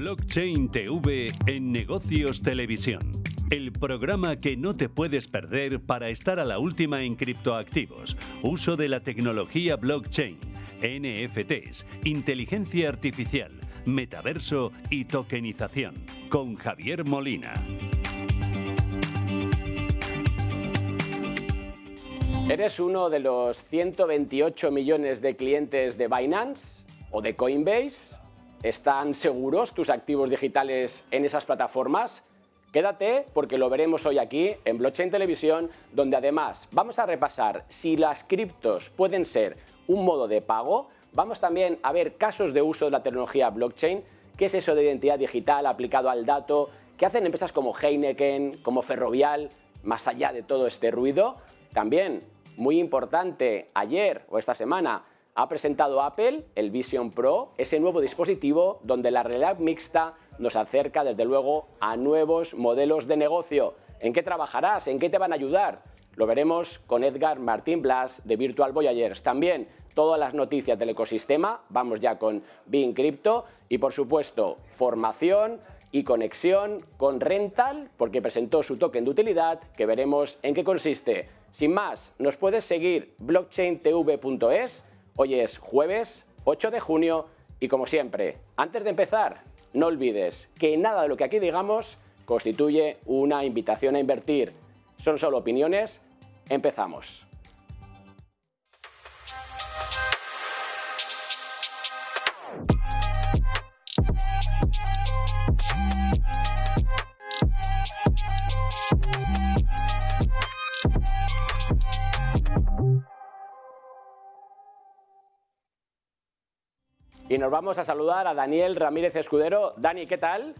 Blockchain TV en Negocios Televisión. El programa que no te puedes perder para estar a la última en criptoactivos, uso de la tecnología blockchain, NFTs, inteligencia artificial, metaverso y tokenización. Con Javier Molina. ¿Eres uno de los 128 millones de clientes de Binance o de Coinbase? ¿Están seguros tus activos digitales en esas plataformas? Quédate porque lo veremos hoy aquí en Blockchain Televisión, donde además vamos a repasar si las criptos pueden ser un modo de pago. Vamos también a ver casos de uso de la tecnología blockchain, qué es eso de identidad digital aplicado al dato, qué hacen empresas como Heineken, como Ferrovial, más allá de todo este ruido. También muy importante, ayer o esta semana ha presentado Apple el Vision Pro, ese nuevo dispositivo donde la realidad mixta nos acerca desde luego a nuevos modelos de negocio. ¿En qué trabajarás? ¿En qué te van a ayudar? Lo veremos con Edgar Martín Blas de Virtual Voyagers. También todas las noticias del ecosistema, vamos ya con Bean Crypto y por supuesto formación y conexión con Rental porque presentó su token de utilidad que veremos en qué consiste. Sin más, nos puedes seguir blockchaintv.es. Hoy es jueves 8 de junio y como siempre, antes de empezar, no olvides que nada de lo que aquí digamos constituye una invitación a invertir. Son solo opiniones. Empezamos. Y nos vamos a saludar a Daniel Ramírez Escudero. Dani, ¿qué tal?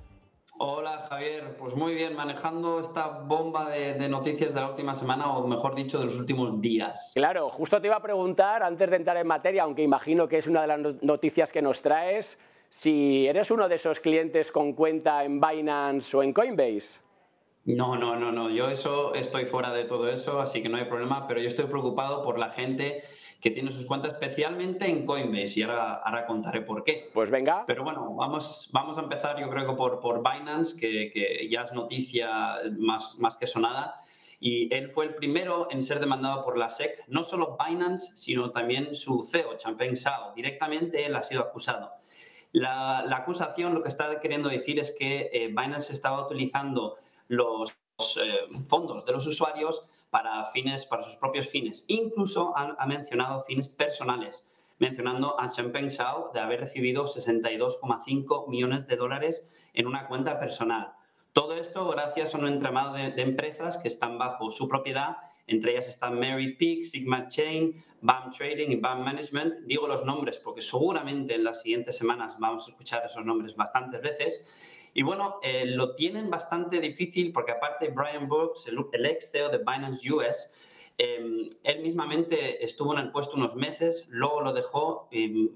Hola Javier, pues muy bien, manejando esta bomba de, noticias de la última semana, o mejor dicho, de los últimos días. Claro, justo te iba a preguntar, antes de entrar en materia, aunque imagino que es una de las noticias que nos traes, si eres uno de esos clientes con cuenta en Binance o en Coinbase. No, no, no, no, yo eso estoy fuera de todo eso, así que no hay problema, pero yo estoy preocupado por la gente que tiene sus cuentas especialmente en Coinbase y ahora, ahora contaré por qué. Pues venga. Pero bueno, vamos, vamos a empezar yo creo que por, por Binance, que, que ya es noticia más, más que sonada. Y él fue el primero en ser demandado por la SEC, no solo Binance, sino también su CEO, Changpeng Zhao. Directamente él ha sido acusado. La, la acusación lo que está queriendo decir es que eh, Binance estaba utilizando los eh, fondos de los usuarios para fines, para sus propios fines. Incluso ha, mencionado fines personales, mencionando a Champagne Sao de haber recibido 62,5 millones de dólares en una cuenta personal. Todo esto gracias a un entramado de, empresas que están bajo su propiedad entre ellas están Mary Peak, Sigma Chain, BAM Trading y BAM Management. Digo los nombres porque seguramente en las siguientes semanas vamos a escuchar esos nombres bastantes veces. Y bueno, eh, lo tienen bastante difícil porque aparte Brian Brooks, el, ex CEO de Binance US, em, él mismamente estuvo en el puesto unos meses, luego lo dejó em,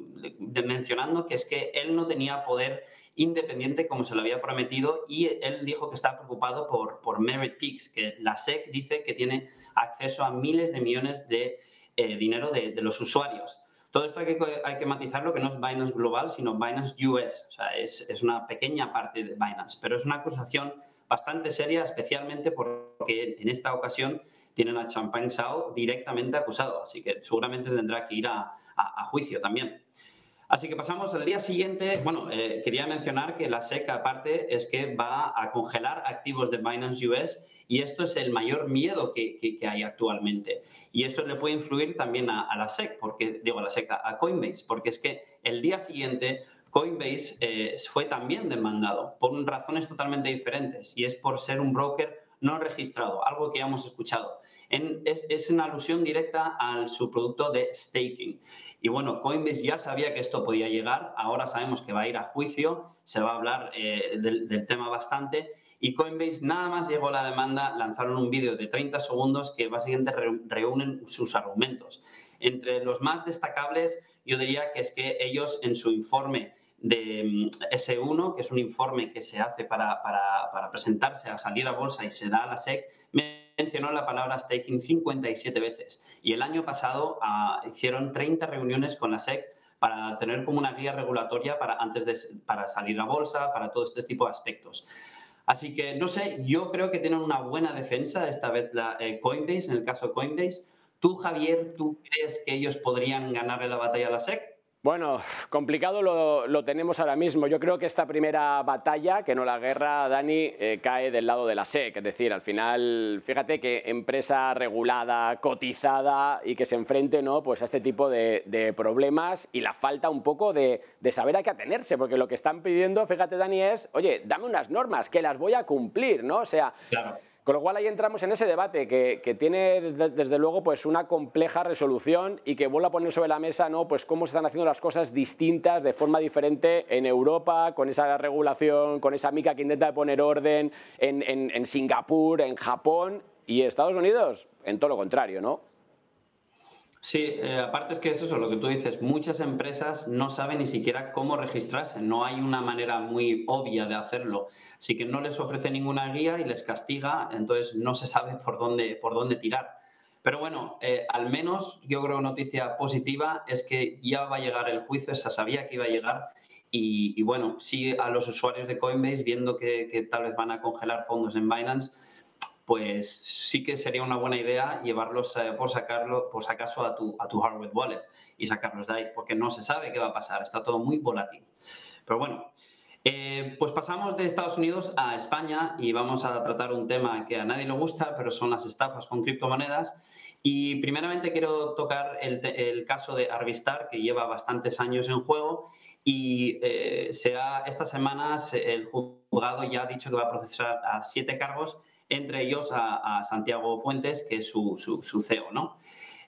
mencionando que es que él no tenía poder independiente como se lo había prometido y él dijo que está preocupado por, por Merit Peaks, que la SEC dice que tiene acceso a miles de millones de eh, dinero de los usuarios. Todo esto hay que, hay que matizarlo, que no es Binance Global, sino Binance US. O sea, es, es una pequeña parte de Binance, pero es una acusación bastante seria, especialmente porque en esta ocasión tienen a Champagne Sao directamente acusado, así que seguramente tendrá que ir a, a, juicio también. Así que pasamos al día siguiente. Bueno, eh, quería mencionar que la SEC, aparte, es que va a congelar activos de Binance US y esto es el mayor miedo que, hay actualmente. Y eso le puede influir también a, la SEC, porque, digo, a la SEC, a Coinbase, porque es que el día siguiente Coinbase eh, fue también demandado por razones totalmente diferentes y es por ser un broker no registrado, algo que ya hemos escuchado. Es, es, una alusión directa a su producto de staking. Y bueno, Coinbase ya sabía que esto podía llegar, ahora sabemos que va a ir a juicio, se va a hablar eh, del, tema bastante y Coinbase nada más llegó la demanda, lanzaron un vídeo de 30 segundos que básicamente reúnen sus argumentos. Entre los más destacables, yo diría que es que ellos en su informe de mm, S1, que es un informe que se hace para, para, presentarse a salir a bolsa y se da a la SEC, mencionó la palabra staking 57 veces. Y el año pasado ah, hicieron 30 reuniones con la SEC para tener como una guía regulatoria para antes de para salir a bolsa, para todo este tipo de aspectos. Así que, no sé, yo creo que tienen una buena defensa esta vez la eh, Coinbase, en el caso de Coinbase. Tú, Javier, ¿tú crees que ellos podrían ganarle la batalla a la SEC? Bueno, complicado lo, tenemos ahora mismo. Yo creo que esta primera batalla, que no la guerra, Dani, eh, cae del lado de la SEC. Es decir, al final, fíjate que empresa regulada, cotizada y que se enfrente ¿no? pues a este tipo de, problemas y la falta un poco de, saber a qué atenerse, porque lo que están pidiendo, fíjate, Dani, es, oye, dame unas normas que las voy a cumplir, ¿no? O sea. Con lo cual ahí entramos en ese debate que, tiene desde luego pues una compleja resolución y que vuelve a poner sobre la mesa ¿no? pues cómo se están haciendo las cosas distintas de forma diferente en Europa, con esa regulación, con esa mica que intenta poner orden en, en Singapur, en Japón y Estados Unidos, en todo lo contrario, ¿no? Sí, eh, aparte es que es eso, lo que tú dices, muchas empresas no saben ni siquiera cómo registrarse, no hay una manera muy obvia de hacerlo, así que no les ofrece ninguna guía y les castiga, entonces no se sabe por dónde, por dónde tirar. Pero bueno, eh, al menos yo creo noticia positiva es que ya va a llegar el juicio, se sabía que iba a llegar y, bueno, sí a los usuarios de Coinbase viendo que, que tal vez van a congelar fondos en Binance, pues sí que sería una buena idea llevarlos eh, por sacarlo, por si acaso a tu, a tu hardware wallet y sacarlos de ahí, porque no se sabe qué va a pasar, está todo muy volátil. Pero bueno, eh, pues pasamos de Estados Unidos a España y vamos a tratar un tema que a nadie le gusta, pero son las estafas con criptomonedas. Y primeramente quiero tocar el, caso de Arvistar, que lleva bastantes años en juego y eh, esta semana el juzgado ya ha dicho que va a procesar a siete cargos entre ellos a, Santiago Fuentes, que es su, su, CEO, ¿no?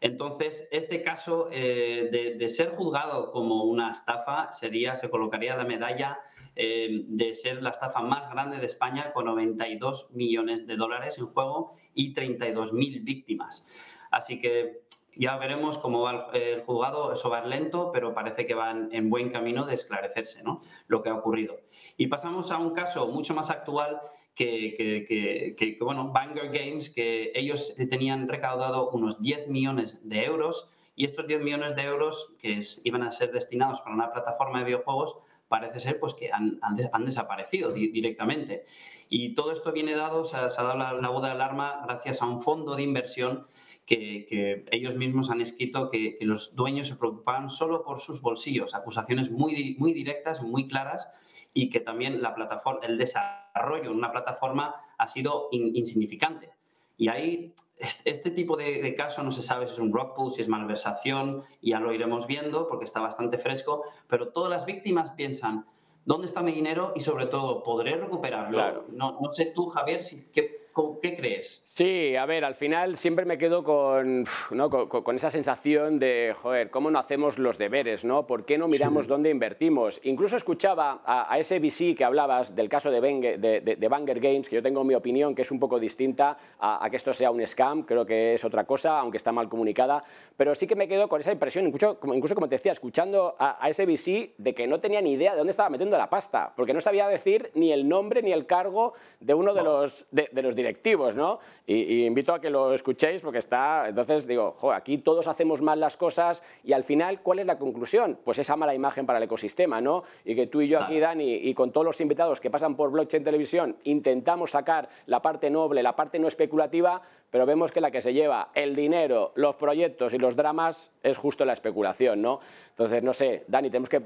Entonces, este caso eh, de, ser juzgado como una estafa sería, se colocaría la medalla eh, de ser la estafa más grande de España con 92 millones de dólares en juego y 32 mil víctimas. Así que ya veremos cómo va el, juzgado. Eso va lento, pero parece que va en, buen camino de esclarecerse ¿no? lo que ha ocurrido. Y pasamos a un caso mucho más actual que, bueno, Banger Games, que ellos tenían recaudado unos 10 millones de euros y estos 10 millones de euros que iban a ser destinados para una plataforma de videojuegos parece ser pues, que han, han, desaparecido directamente. Y todo esto viene dado, se ha, dado la, la, voz de alarma gracias a un fondo de inversión que, ellos mismos han escrito que, los dueños se preocupaban solo por sus bolsillos, acusaciones muy, muy directas, muy claras y que también la plataforma, el desarrollo en una plataforma ha sido insignificante. Y ahí este, tipo de, caso no se sabe si es un rock pull, si es malversación, ya lo iremos viendo porque está bastante fresco, pero todas las víctimas piensan, ¿dónde está mi dinero? Y sobre todo, ¿podré recuperarlo? No, no, sé tú, Javier, si, ¿qué, ¿Qué crees? Sí, a ver, al final siempre me quedo con, con, esa sensación de, joder, ¿cómo no hacemos los deberes? ¿no? ¿Por qué no miramos dónde invertimos? Incluso escuchaba a, ese VC que hablabas del caso de, de, Banger Games, que yo tengo mi opinión que es un poco distinta a, que esto sea un scam, creo que es otra cosa, aunque está mal comunicada, pero sí que me quedo con esa impresión, incluso, incluso como te decía, escuchando a, ese VC de que no tenía ni idea de dónde estaba metiendo la pasta, porque no sabía decir ni el nombre ni el cargo de uno de los, de, los directores directivos, ¿no? Y, invito a que lo escuchéis porque está, entonces digo, aquí todos hacemos mal las cosas y al final, ¿cuál es la conclusión? Pues esa mala imagen para el ecosistema, ¿no? Y que tú y yo aquí, Dani, y con todos los invitados que pasan por Blockchain Televisión, intentamos sacar la parte noble, la parte no especulativa, pero vemos que la que se lleva el dinero, los proyectos y los dramas es justo la especulación, ¿no? Entonces, no sé, Dani, tenemos que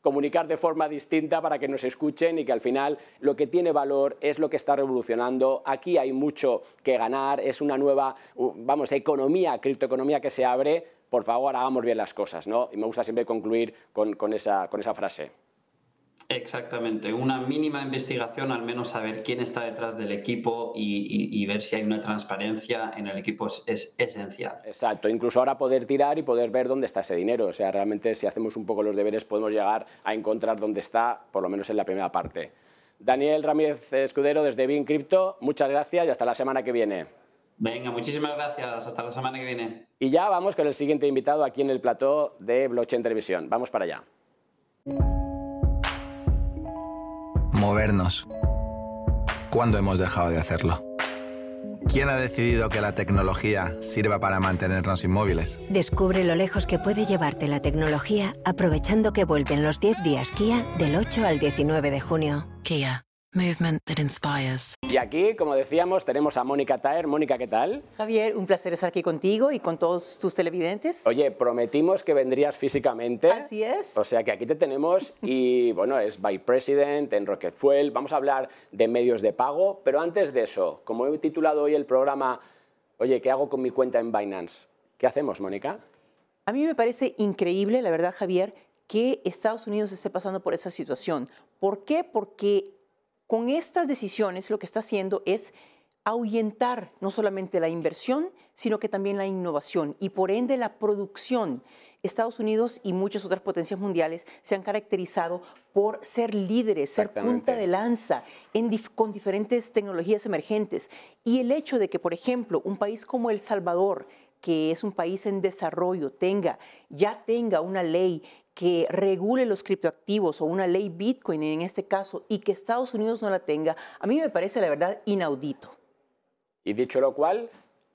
comunicar de forma distinta para que nos escuchen y que al final lo que tiene valor es lo que está revolucionando. Aquí hay mucho que ganar, es una nueva, vamos, economía, criptoeconomía que se abre. Por favor, hagamos bien las cosas, ¿no? Y me gusta siempre concluir con, con esa frase. Exactamente, una mínima investigación, al menos saber quién está detrás del equipo y, ver si hay una transparencia en el equipo es, esencial. Exacto, incluso ahora poder tirar y poder ver dónde está ese dinero. O sea, realmente si hacemos un poco los deberes podemos llegar a encontrar dónde está, por lo menos en la primera parte. Daniel Ramírez Escudero desde Bin Crypto, muchas gracias y hasta la semana que viene. Venga, muchísimas gracias, hasta la semana que viene. Y ya vamos con el siguiente invitado aquí en el plató de Blockchain Televisión. Vamos para allá movernos. ¿Cuándo hemos dejado de hacerlo? ¿Quién ha decidido que la tecnología sirva para mantenernos inmóviles? Descubre lo lejos que puede llevarte la tecnología aprovechando que vuelven los 10 días Kia del 8 al 19 de junio. Kia. Movement that inspires. Y aquí, como decíamos, tenemos a Mónica Taer. Mónica, ¿qué tal? Javier, un placer estar aquí contigo y con todos tus televidentes. Oye, prometimos que vendrías físicamente. Así es. O sea que aquí te tenemos y bueno, es Vice President en Rocket Fuel. Vamos a hablar de medios de pago, pero antes de eso, como he titulado hoy el programa, oye, ¿qué hago con mi cuenta en Binance? ¿Qué hacemos, Mónica? A mí me parece increíble, la verdad, Javier, que Estados Unidos esté pasando por esa situación. ¿Por qué? Porque con estas decisiones lo que está haciendo es ahuyentar no solamente la inversión, sino que también la innovación y por ende la producción. Estados Unidos y muchas otras potencias mundiales se han caracterizado por ser líderes, ser punta de lanza con diferentes tecnologías emergentes. Y el hecho de que, por ejemplo, un país como El Salvador, que es un país en desarrollo, tenga, ya tenga una ley que regule los criptoactivos o una ley Bitcoin en este caso y que Estados Unidos no la tenga, a mí me parece la verdad inaudito. Y dicho lo cual,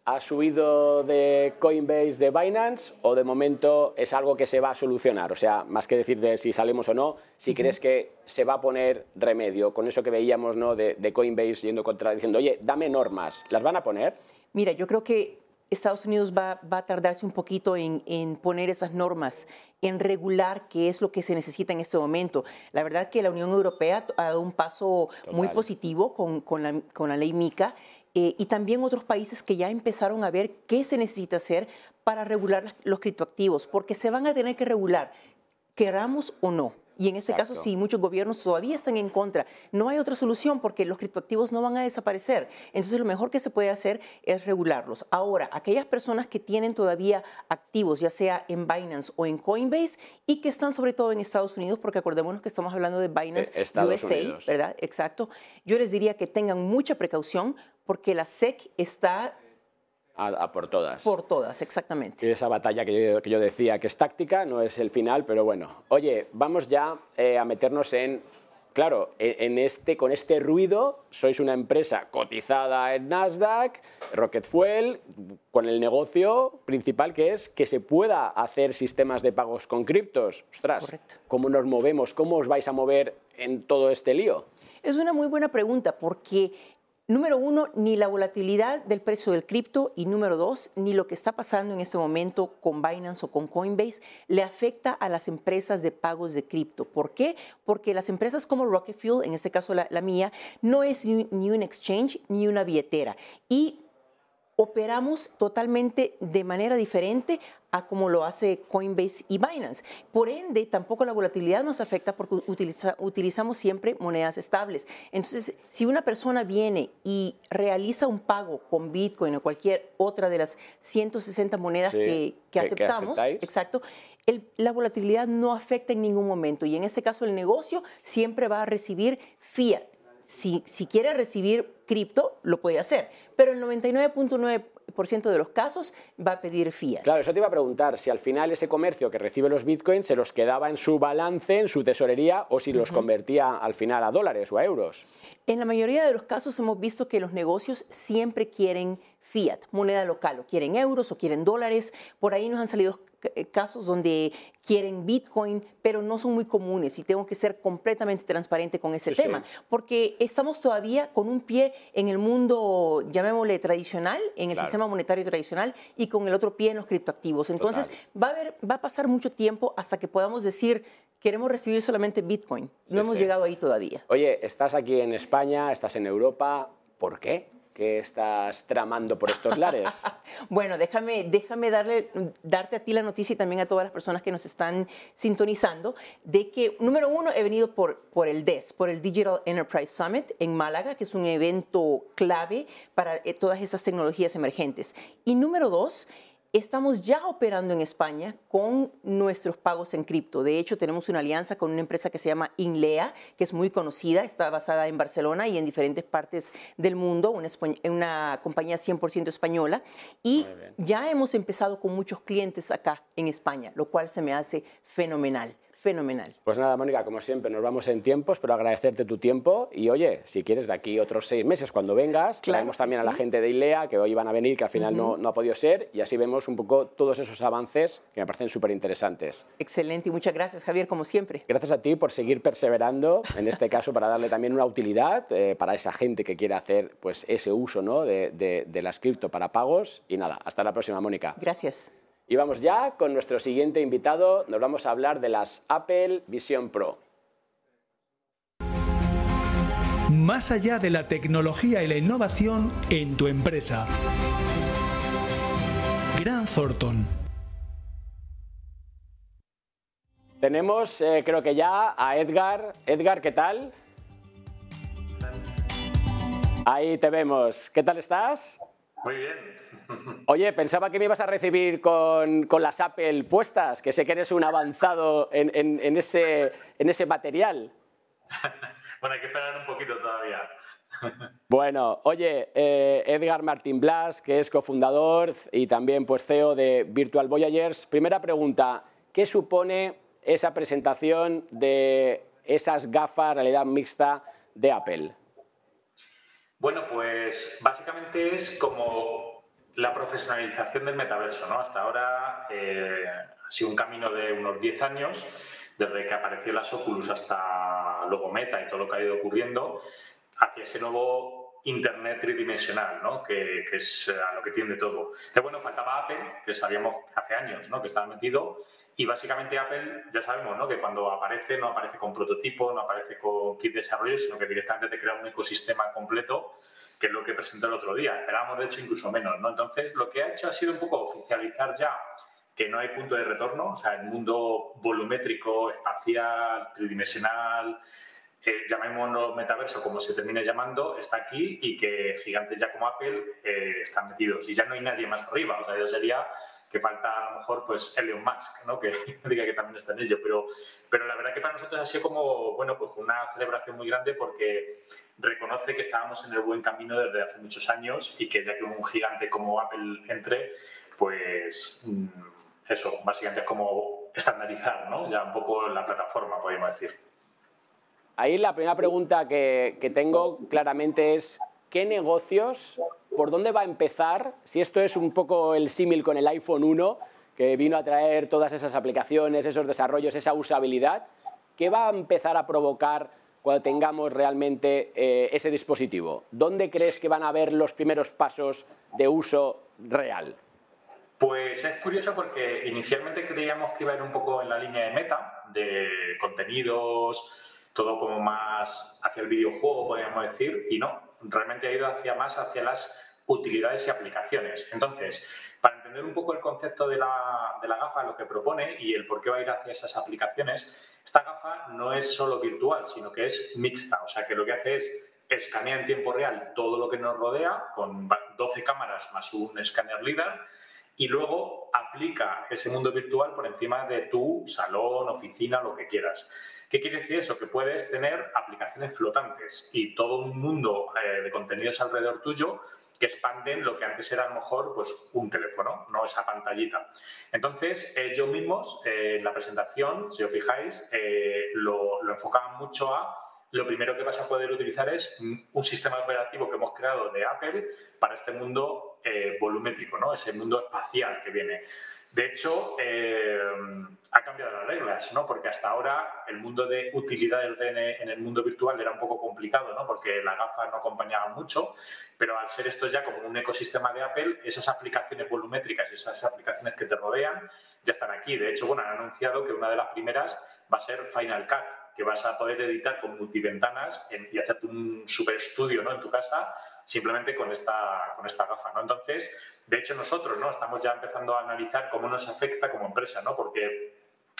¿ha subido de Coinbase de Binance o de momento es algo que se va a solucionar? O sea, más que decir de si salimos o no, si crees que se va a poner remedio con eso que veíamos ¿no? de, Coinbase yendo contra, diciendo, oye, dame normas, ¿las van a poner? Mira, yo creo que Estados Unidos va, a tardarse un poquito en, poner esas normas, en regular qué es lo que se necesita en este momento. La verdad que la Unión Europea ha dado un paso muy positivo con, la, ley MICA eh, y también otros países que ya empezaron a ver qué se necesita hacer para regular los criptoactivos, porque se van a tener que regular, queramos o no. Y en este caso, sí, muchos gobiernos todavía están en contra. No hay otra solución porque los criptoactivos no van a desaparecer. Entonces, lo mejor que se puede hacer es regularlos. Ahora, aquellas personas que tienen todavía activos, ya sea en Binance o en Coinbase, y que están sobre todo en Estados Unidos, porque acordémonos que estamos hablando de Binance eh, USA, ¿verdad? Exacto. Yo les diría que tengan mucha precaución porque la SEC está a, por todas. Por todas, exactamente. Esa batalla que yo, decía que es táctica, no es el final, pero bueno. Oye, vamos ya eh, a meternos en claro, en este, con este ruido sois una empresa cotizada en Nasdaq, Rocket Fuel, con el negocio principal que es que se pueda hacer sistemas de pagos con criptos. Ostras, Correcto. ¿cómo nos movemos? ¿Cómo os vais a mover en todo este lío? Es una muy buena pregunta porque Número uno, ni la volatilidad del precio del cripto y número dos, ni lo que está pasando en este momento con Binance o con Coinbase le afecta a las empresas de pagos de cripto. ¿Por qué? Porque las empresas como Rocket Fuel, en este caso la, la mía, no es ni un exchange ni una billetera. Y operamos totalmente de manera diferente a como lo hace Coinbase y Binance. Por ende, tampoco la volatilidad nos afecta porque utilizamos siempre monedas estables. Entonces, si una persona viene y realiza un pago con Bitcoin o cualquier otra de las 160 monedas que, aceptamos, exacto, la volatilidad no afecta en ningún momento. Y en este caso, el negocio siempre va a recibir fiat si, quiere recibir cripto, lo puede hacer, pero el 99.9% de los casos va a pedir fiat. Claro, eso te iba a preguntar, si al final ese comercio que recibe los bitcoins se los quedaba en su balance, en su tesorería, o si los convertía al final a dólares o a euros. En la mayoría de los casos hemos visto que los negocios siempre quieren fiat, moneda local, o quieren euros o quieren dólares. Por ahí nos han salido eh, casos donde quieren Bitcoin, pero no son muy comunes y tengo que ser completamente transparente con ese tema, porque estamos todavía con un pie en el mundo, llamémosle tradicional, en el sistema monetario tradicional y con el otro pie en los criptoactivos. Entonces, va a, haber, va a pasar mucho tiempo hasta que podamos decir, queremos recibir solamente Bitcoin. No hemos llegado ahí todavía. Oye, estás aquí en España, estás en Europa, ¿por qué? ¿Qué estás tramando por estos lares? bueno, déjame, déjame darle, darte a ti la noticia y también a todas las personas que nos están sintonizando de que, número uno, he venido por, por el DES, por el Digital Enterprise Summit en Málaga, que es un evento clave para eh, todas esas tecnologías emergentes. Y número dos, Estamos ya operando en España con nuestros pagos en cripto. De hecho, tenemos una alianza con una empresa que se llama Inlea, que es muy conocida, está basada en Barcelona y en diferentes partes del mundo, una, una compañía 100% española. Y ya hemos empezado con muchos clientes acá en España, lo cual se me hace fenomenal fenomenal. Pues nada, Mónica, como siempre, nos vamos en tiempos, pero agradecerte tu tiempo. Y oye, si quieres, de aquí otros seis meses, cuando vengas, Claro traemos también a la gente de ILEA, que hoy van a venir, que al final no, no ha podido ser, y así vemos un poco todos esos avances que me parecen súper interesantes. Excelente y muchas gracias, Javier, como siempre. Gracias a ti por seguir perseverando, en este caso para darle también una utilidad eh, para esa gente que quiere hacer pues, ese uso ¿no? de, de, de las cripto para pagos. Y nada, hasta la próxima, Mónica. Gracias. Y vamos ya con nuestro siguiente invitado. Nos vamos a hablar de las Apple Vision Pro. Más allá de la tecnología y la innovación en tu empresa. Gran Thornton. Tenemos, eh, creo que ya, a Edgar. Edgar, ¿qué tal? Ahí te vemos. ¿Qué tal estás? Muy bien. Oye, pensaba que me ibas a recibir con, con las Apple puestas, que sé que eres un avanzado en, en- en ese, en ese material. Bueno, hay que esperar un poquito todavía. Bueno, oye, eh, Edgar Martín Blas, que es cofundador y también pues, CEO de Virtual Voyagers. Primera pregunta, ¿qué supone esa presentación de esas gafas realidad mixta de Apple? Bueno, pues básicamente es como la profesionalización del metaverso, ¿no? Hasta ahora eh, ha sido un camino de unos 10 años, desde que apareció las Oculus hasta luego Meta y todo lo que ha ido ocurriendo, hacia ese nuevo Internet tridimensional, ¿no? que, que es a lo que tiende todo. Que bueno, faltaba Apple, que sabíamos hace años ¿no? que estaba metido, y básicamente Apple, ya sabemos ¿no? que cuando aparece, no aparece con prototipo, no aparece con kit de desarrollo, sino que directamente te crea un ecosistema completo, que es lo que presentó el otro día. Esperábamos, de hecho, incluso menos. ¿no? Entonces, lo que ha hecho ha sido un poco oficializar ya que no hay punto de retorno, o sea, el mundo volumétrico, espacial, tridimensional, eh, llamémoslo metaverso como se termine llamando, está aquí y que gigantes ya como Apple eh, están metidos. Y ya no hay nadie más arriba, o sea, ya sería que falta a lo mejor pues Elon Musk, ¿no? que diga que también está en ello, pero, pero la verdad que para nosotros ha sido como, bueno, pues una celebración muy grande porque reconoce que estábamos en el buen camino desde hace muchos años y que ya que un gigante como Apple entre, pues mm, eso, básicamente es como estandarizar, ¿no? Ya un poco la plataforma, podríamos decir. Ahí la primera pregunta que, que tengo claramente es, ¿qué negocios, por dónde va a empezar? Si esto es un poco el símil con el iPhone 1, que vino a traer todas esas aplicaciones, esos desarrollos, esa usabilidad, ¿qué va a empezar a provocar cuando tengamos realmente eh, ese dispositivo? ¿Dónde crees que van a haber los primeros pasos de uso real? Pues es curioso porque inicialmente creíamos que iba a ir un poco en la línea de meta, de contenidos, todo como más hacia el videojuego, podríamos decir, y no, realmente ha ido hacia más hacia las utilidades y aplicaciones. Entonces, para entender un poco el concepto de la, de la gafa, lo que propone y el por qué va a ir hacia esas aplicaciones, esta gafa no es solo virtual, sino que es mixta, o sea que lo que hace es escanea en tiempo real todo lo que nos rodea con 12 cámaras más un escáner LIDAR y luego aplica ese mundo virtual por encima de tu salón, oficina, lo que quieras. ¿Qué quiere decir eso? Que puedes tener aplicaciones flotantes y todo un mundo eh, de contenidos alrededor tuyo que expanden lo que antes era a lo mejor pues, un teléfono, no esa pantallita. Entonces, ellos mismos, eh, en la presentación, si os fijáis, eh, lo, lo enfocaban mucho a lo primero que vas a poder utilizar es un sistema operativo que hemos creado de Apple para este mundo eh, volumétrico, ¿no? ese mundo espacial que viene. De hecho, eh, ha cambiado las reglas, ¿no? porque hasta ahora el mundo de utilidades de, en el mundo virtual era un poco complicado, ¿no? porque las gafas no acompañaban mucho, pero al ser esto ya como un ecosistema de Apple, esas aplicaciones volumétricas, esas aplicaciones que te rodean, ya están aquí. De hecho, bueno, han anunciado que una de las primeras va a ser Final Cut, que vas a poder editar con multiventanas en, y hacerte un super estudio ¿no? en tu casa simplemente con esta, con esta gafa. ¿no? Entonces, de hecho, nosotros ¿no? estamos ya empezando a analizar cómo nos afecta como empresa, ¿no? porque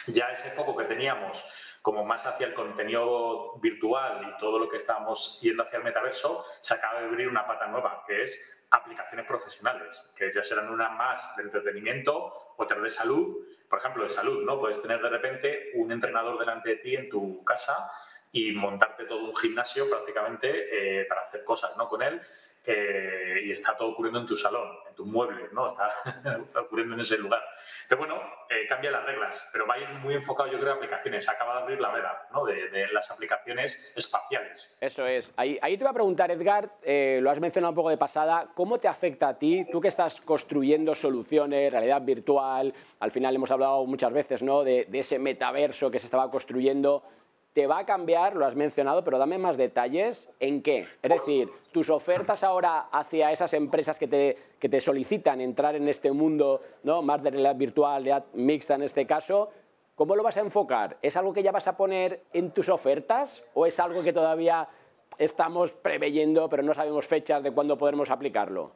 ya ese foco que teníamos como más hacia el contenido virtual y todo lo que estábamos yendo hacia el metaverso, se acaba de abrir una pata nueva, que es aplicaciones profesionales, que ya serán una más de entretenimiento, otra de salud, por ejemplo, de salud, ¿no? Puedes tener de repente un entrenador delante de ti en tu casa y montarte todo un gimnasio prácticamente eh, para hacer cosas, ¿no? Con él. Eh, y está todo ocurriendo en tu salón, en tu mueble, ¿no? Está ocurriendo en ese lugar. Entonces, bueno, eh, cambia las reglas, pero va a ir muy enfocado, yo creo, a aplicaciones. Acaba de abrir la veda, ¿no? De, las aplicaciones espaciales. Eso es. Ahí, ahí te voy a preguntar, Edgar, eh, lo has mencionado un poco de pasada, ¿cómo te afecta a ti, tú que estás construyendo soluciones, realidad virtual, al final hemos hablado muchas veces, ¿no? de, de ese metaverso que se estaba construyendo, te va a cambiar, lo has mencionado, pero dame más detalles en qué. Es decir, tus ofertas ahora hacia esas empresas que te, que te solicitan entrar en este mundo ¿no? más de realidad virtual, realidad mixta en este caso, ¿cómo lo vas a enfocar? ¿Es algo que ya vas a poner en tus ofertas o es algo que todavía estamos preveyendo pero no sabemos fechas de cuándo podremos aplicarlo?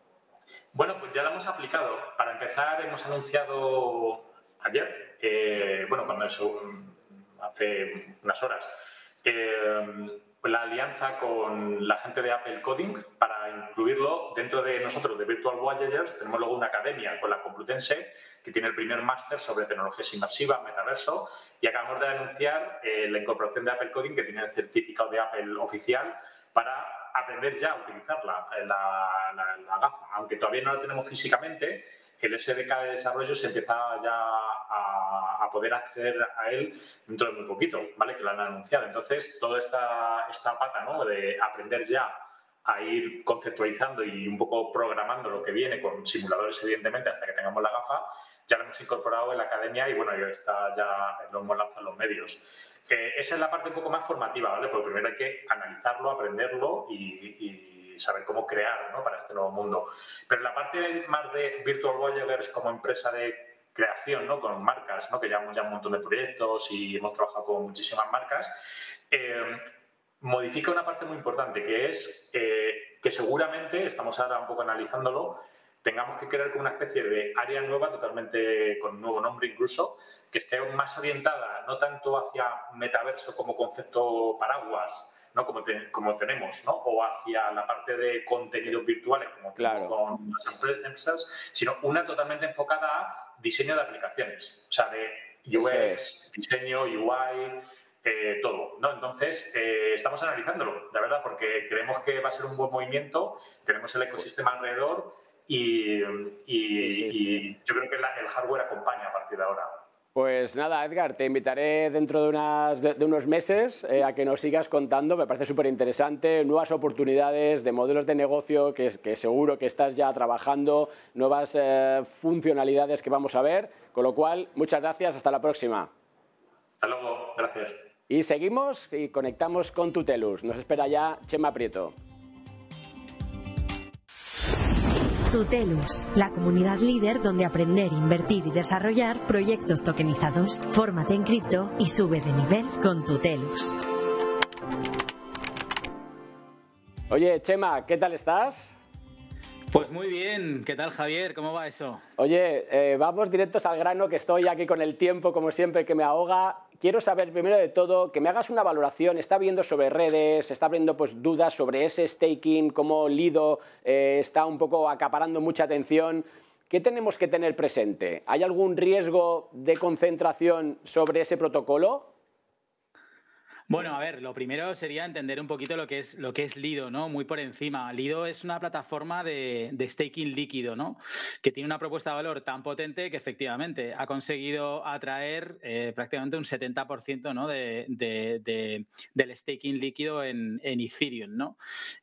Bueno, pues ya lo hemos aplicado. Para empezar, hemos anunciado ayer, eh, bueno, cuando eso hace unas horas, eh, la alianza con la gente de Apple Coding para incluirlo dentro de nosotros, de Virtual Voyagers. Tenemos luego una academia con la Complutense que tiene el primer máster sobre tecnologías inmersivas, metaverso, y acabamos de anunciar eh, la incorporación de Apple Coding, que tiene el certificado de Apple oficial, para aprender ya a utilizar la, la gafa. Aunque todavía no la tenemos físicamente, el SDK de desarrollo se empieza ya a, poder acceder a él dentro de muy poquito, ¿vale? Que lo han anunciado. Entonces, toda esta, esta pata, ¿no? De aprender ya a ir conceptualizando y un poco programando lo que viene con simuladores, evidentemente, hasta que tengamos la gafa, ya lo hemos incorporado en la academia y bueno, ya está, ya lo hemos lanzado en los medios. esa es la parte un poco más formativa, ¿vale? Porque primero hay que analizarlo, aprenderlo y saber cómo crear para este nuevo mundo. Pero la parte más de Virtual Voyagers como empresa de creación, ¿no? con marcas, ¿no? que llevamos ya un montón de proyectos y hemos trabajado con muchísimas marcas, eh, modifica una parte muy importante, que es eh, que seguramente, estamos ahora un poco analizándolo, tengamos que crear como una especie de área nueva, totalmente con un nuevo nombre incluso, que esté más orientada no tanto hacia metaverso como concepto paraguas, ¿no? como, como tenemos, ¿no? o hacia la parte de contenidos virtuales, como claro. con las empresas, sino una totalmente enfocada a diseño de aplicaciones, o sea, de UX, diseño, UI, eh, todo. ¿no? Entonces, eh, estamos analizándolo, la verdad, porque creemos que va a ser un buen movimiento, tenemos el ecosistema alrededor y, y, yo creo que el hardware acompaña a partir de ahora. Pues nada, Edgar, te invitaré dentro de, unas, de, unos meses eh, a que nos sigas contando, me parece súper interesante, nuevas oportunidades de modelos de negocio que, que, seguro que estás ya trabajando, nuevas eh, funcionalidades que vamos a ver, con lo cual, muchas gracias, hasta la próxima. Hasta luego, gracias. Y seguimos y conectamos con Tutelus, nos espera ya Chema Prieto. Tutelus, la comunidad líder donde aprender, invertir y desarrollar proyectos tokenizados. Fórmate en cripto y sube de nivel con Tutelus. Oye, Chema, ¿qué tal estás? Pues muy bien, ¿qué tal Javier? ¿Cómo va eso? Oye, eh, vamos directos al grano, que estoy aquí con el tiempo, como siempre, que me ahoga. Quiero saber primero de todo que me hagas una valoración. Está viendo sobre redes, está abriendo pues, dudas sobre ese staking, cómo Lido eh, está un poco acaparando mucha atención. ¿Qué tenemos que tener presente? ¿Hay algún riesgo de concentración sobre ese protocolo? Bueno, a ver, lo primero sería entender un poquito lo que es, lo que es Lido, ¿no? Muy por encima. Lido es una plataforma de, staking líquido, ¿no? Que tiene una propuesta de valor tan potente que efectivamente ha conseguido atraer eh, prácticamente un 70% ¿no? de, del staking líquido en, Ethereum, ¿no?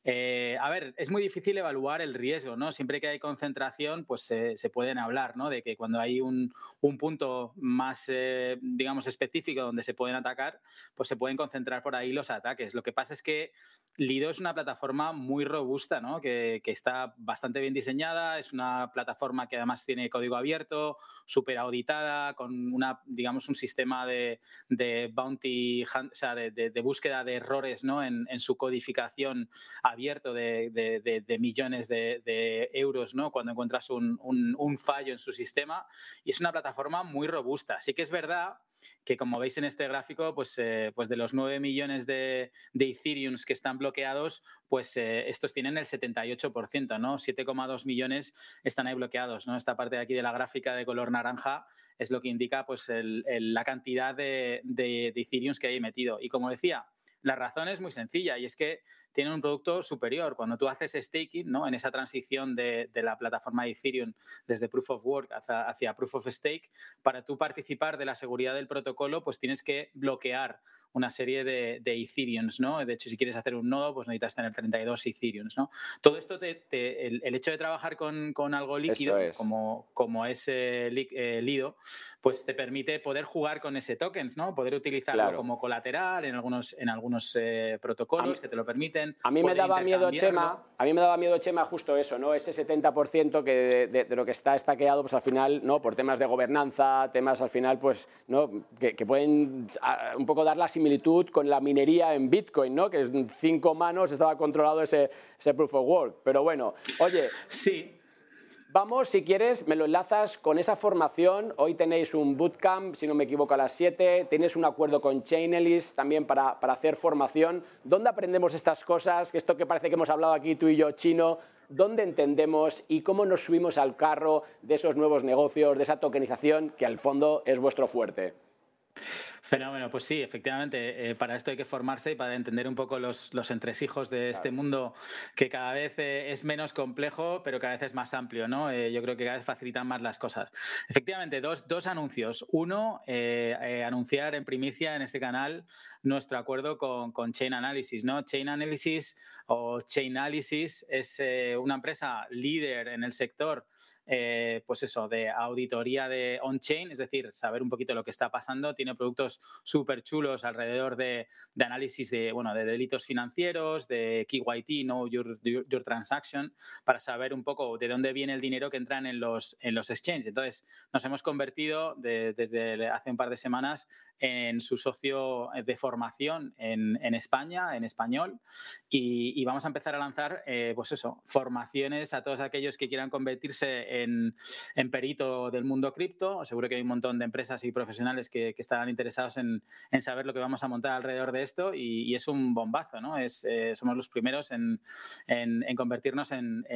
Eh, a ver, es muy difícil evaluar el riesgo, ¿no? Siempre que hay concentración, pues se pueden hablar, ¿no? De que cuando hay un, punto más, eh, digamos, específico donde se pueden atacar, pues se pueden concentrar por ahí los ataques. Lo que pasa es que Lido es una plataforma muy robusta, ¿no? que, está bastante bien diseñada, es una plataforma que además tiene código abierto, súper auditada, con una, digamos, un sistema de, bounty, o sea, de, búsqueda de errores ¿no? en, su codificación abierto de, millones de, euros ¿no? cuando encuentras un, un fallo en su sistema. Y es una plataforma muy robusta. Sí que es verdad que como veis en este gráfico, pues, eh, pues de los 9 millones de, de Ethereum que están bloqueados, pues eh, estos tienen el 78%, ¿no? 7,2 millones están ahí bloqueados, ¿no? Esta parte de aquí de la gráfica de color naranja es lo que indica pues la cantidad de, de, de Ethereum que hay metido. Y como decía, la razón es muy sencilla y es que tienen un producto superior. Cuando tú haces staking, ¿no? en esa transición de, la plataforma de Ethereum desde Proof of Work hacia, hacia Proof of Stake, para tú participar de la seguridad del protocolo, pues tienes que bloquear una serie de, de Ethereums, ¿no? De hecho, si quieres hacer un nodo, pues necesitas tener 32 Ethereums, ¿no? Todo esto, te, el, hecho de trabajar con, con algo líquido, como, como es eh, Lido, pues te permite poder jugar con ese tokens, ¿no? Poder utilizarlo como colateral en algunos, en algunos eh, protocolos que te lo permiten. A mí me daba miedo, Chema, a mí me daba miedo, Chema, justo eso, ¿no? Ese 70% que de, lo que está estaqueado, pues al final, ¿no? Por temas de gobernanza, temas al final, pues, ¿no? Que, que pueden un poco dar la similitud con la minería en Bitcoin, ¿no? Que en cinco manos estaba controlado ese, ese proof of work. Pero bueno, oye. Sí. Vamos, si quieres, me lo enlazas con esa formación. Hoy tenéis un bootcamp, si no me equivoco, a las 7. Tienes un acuerdo con Chainalyst también para, para, hacer formación. ¿Dónde aprendemos estas cosas? Esto que parece que hemos hablado aquí tú y yo, chino. ¿Dónde entendemos y cómo nos subimos al carro de esos nuevos negocios, de esa tokenización que al fondo es vuestro fuerte? Fenómeno, pues sí, efectivamente, eh, para esto hay que formarse y para entender un poco los, entresijos de este mundo que cada vez eh, es menos complejo, pero cada vez es más amplio, ¿no? Eh, yo creo que cada vez facilitan más las cosas. Efectivamente, dos, dos anuncios. Uno, anunciar en primicia en este canal nuestro acuerdo con, con Chain Analysis, ¿no? Chain Analysis o Chainalysis es una empresa líder en el sector eh, pues eso, de auditoría de on-chain, es decir, saber un poquito lo que está pasando. Tiene productos súper chulos alrededor de, análisis de, bueno, de delitos financieros, de KYT, Know your, your, Transaction, para saber un poco de dónde viene el dinero que entran en los, en los exchanges. Entonces, nos hemos convertido desde hace un par de semanas en su socio de formación en, España, en español, y, vamos a empezar a lanzar, eh, pues eso, formaciones a todos aquellos que quieran convertirse en, perito del mundo cripto. Seguro que hay un montón de empresas y profesionales que, estarán interesados en, saber lo que vamos a montar alrededor de esto y, es un bombazo, ¿no? Es, eh, somos los primeros en, convertirnos en,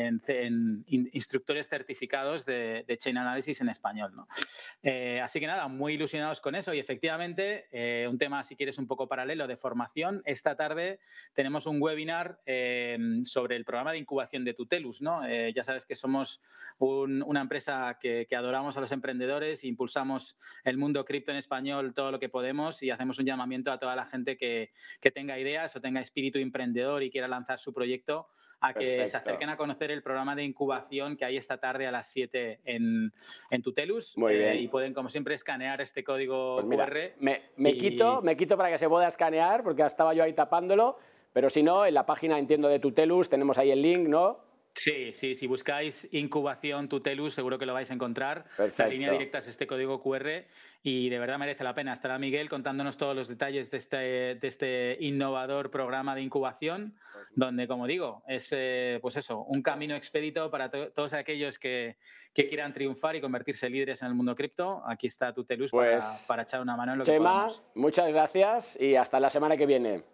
instructores certificados de, Chain Analysis en español, ¿no? Eh, así que nada, muy ilusionados con eso y efectivamente, eh, un tema, si quieres, un poco paralelo de formación. Esta tarde tenemos un webinar sobre el programa de incubación de Tutelus, ¿no? ya sabes que somos un una empresa que, adoramos a los emprendedores, e impulsamos el mundo cripto en español todo lo que podemos y hacemos un llamamiento a toda la gente que, tenga ideas o tenga espíritu emprendedor y quiera lanzar su proyecto a que se acerquen a conocer el programa de incubación que hay esta tarde a las 7 en, en Tutelus. Eh, y pueden, como siempre, escanear este código pues QR. Me, quito, me quito para que se pueda escanear, porque estaba yo ahí tapándolo. Pero si no, en la página, entiendo, de Tutelus tenemos ahí el link, ¿no? Sí, sí, si buscáis incubación Tutelus seguro que lo vais a encontrar. La línea directa es este código QR y de verdad merece la pena. Estará Miguel contándonos todos los detalles de este, de este innovador programa de incubación, donde, como digo, es eh, pues eso, un camino expedito para todos aquellos que, quieran triunfar y convertirse líderes en el mundo cripto. Aquí está Tutelus para, pues para, echar una mano en lo que podamos. muchas gracias y hasta la semana que viene.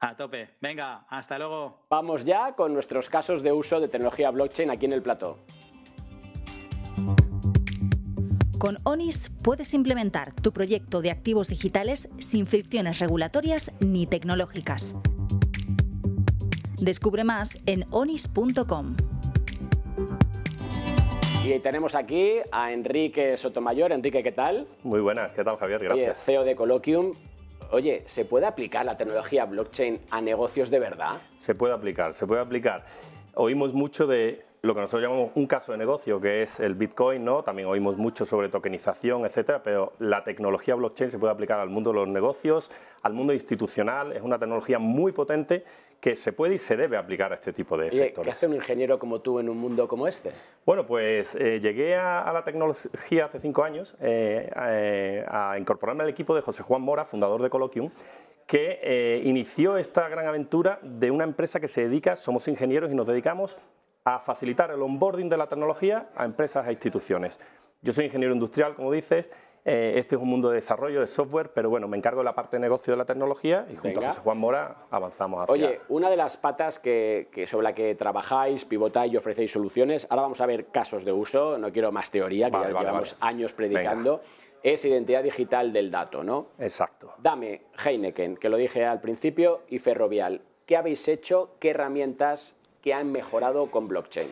A tope. Venga, hasta luego. Vamos ya con nuestros casos de uso de tecnología blockchain aquí en el plató. Con ONIS puedes implementar tu proyecto de activos digitales sin fricciones regulatorias ni tecnológicas. Descubre más en onis.com. Y tenemos aquí a Enrique Sotomayor. Enrique, ¿qué tal? Muy buenas, ¿qué tal Javier? Gracias. CEO de Colloquium. Oye, ¿se puede aplicar la tecnología blockchain a negocios de verdad? Se puede aplicar, se puede aplicar. Oímos mucho de lo que nosotros llamamos un caso de negocio, que es el Bitcoin, ¿no? También oímos mucho sobre tokenización, etcétera, pero la tecnología blockchain se puede aplicar al mundo de los negocios, al mundo institucional, es una tecnología muy potente que se puede y se debe aplicar a este tipo de sectores. ¿Qué hace un ingeniero como tú en un mundo como este? Bueno, pues eh, llegué a, la tecnología hace cinco años eh, eh, a incorporarme al equipo de José Juan Mora, fundador de Colloquium, que inició esta gran aventura de una empresa que se dedica, somos ingenieros y nos dedicamos a facilitar el onboarding de la tecnología a empresas e instituciones. Yo soy ingeniero industrial, como dices, eh, este es un mundo de desarrollo de software, pero bueno, me encargo de la parte de negocio de la tecnología y junto a José Juan Mora avanzamos hacia... Oye, una de las patas que, sobre la que trabajáis, pivotáis y ofrecéis soluciones, ahora vamos a ver casos de uso, no quiero más teoría, que ya llevamos años predicando, es identidad digital del dato, ¿no? Exacto. Dame Heineken, que lo dije al principio, y Ferrovial. qué habéis hecho, qué herramientas que han mejorado con blockchain.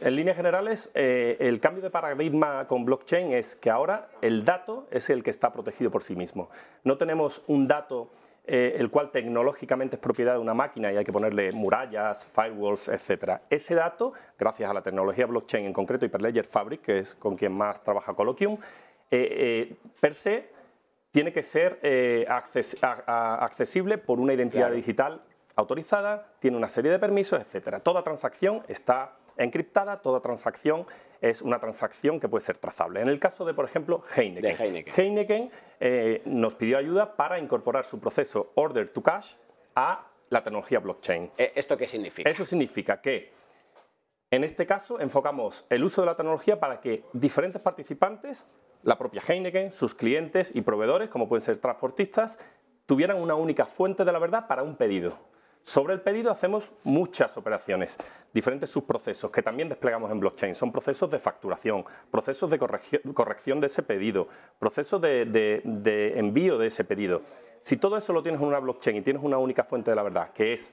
En líneas generales, eh, el cambio de paradigma con blockchain es que ahora el dato es el que está protegido por sí mismo. No tenemos un dato eh, el cual tecnológicamente es propiedad de una máquina y hay que ponerle murallas, firewalls, etc. Ese dato, gracias a la tecnología blockchain, en concreto Hyperledger Fabric, que es con quien más trabaja Colloquium, eh, per se tiene que ser accesible por una identidad digital autorizada, tiene una serie de permisos, etc. Toda transacción está encriptada, toda transacción es una transacción que puede ser trazable. En el caso de, por ejemplo, Heineken. Heineken, eh, nos pidió ayuda para incorporar su proceso Order to Cash a la tecnología blockchain. Eh, ¿Esto qué significa? Eso significa que en este caso enfocamos el uso de la tecnología para que diferentes participantes, la propia Heineken, sus clientes y proveedores, como pueden ser transportistas, tuvieran una única fuente de la verdad para un pedido. Sobre el pedido hacemos muchas operaciones, diferentes subprocesos que también desplegamos en blockchain. Son procesos de facturación, procesos de corrección de ese pedido, procesos de, envío de ese pedido. Si todo eso lo tienes en una blockchain y tienes una única fuente de la verdad, que es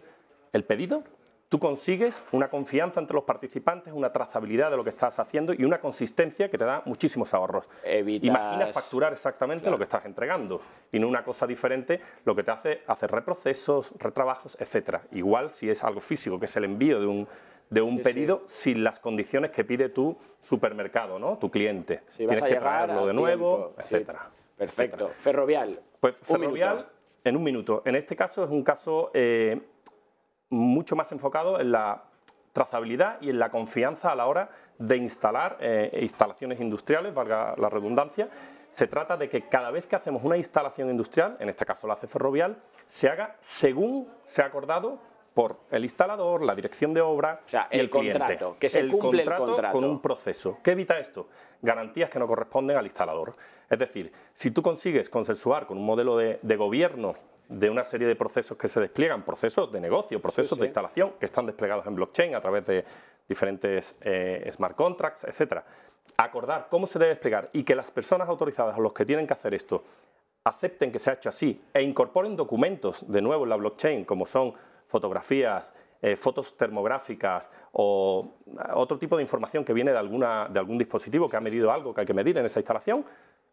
el pedido, tú consigues una confianza entre los participantes, una trazabilidad de lo que estás haciendo y una consistencia que te da muchísimos ahorros. Imagina facturar exactamente lo que estás entregando y no una cosa diferente, lo que te hace hacer reprocesos, retrabajos, etcétera. Igual si es algo físico, que es el envío de un, de un pedido sin las condiciones que pide tu supermercado, ¿no? tu cliente. Tienes que traerlo de nuevo, etcétera. Perfecto. Ferrovial. Pues Ferrovial, en un minuto. En este caso es un caso eh, mucho más enfocado en la trazabilidad y en la confianza a la hora de instalar eh, instalaciones industriales, valga la redundancia. Se trata de que cada vez que hacemos una instalación industrial, en este caso la hace Ferrovial, se haga según se ha acordado por el instalador, la dirección de obra o sea, y el, contrato, que se el cumple contrato el contrato con un proceso. ¿Qué evita esto? Garantías que no corresponden al instalador. Es decir, si tú consigues consensuar con un modelo de, de gobierno de una serie de procesos que se despliegan, procesos de negocio, procesos de instalación que están desplegados en blockchain a través de diferentes eh, smart contracts, etcétera. Acordar cómo se debe desplegar y que las personas autorizadas o los que tienen que hacer esto acepten que se ha hecho así e incorporen documentos de nuevo en la blockchain como son fotografías, eh, fotos termográficas o otro tipo de información que viene de, alguna, de algún dispositivo que ha medido algo que hay que medir en esa instalación,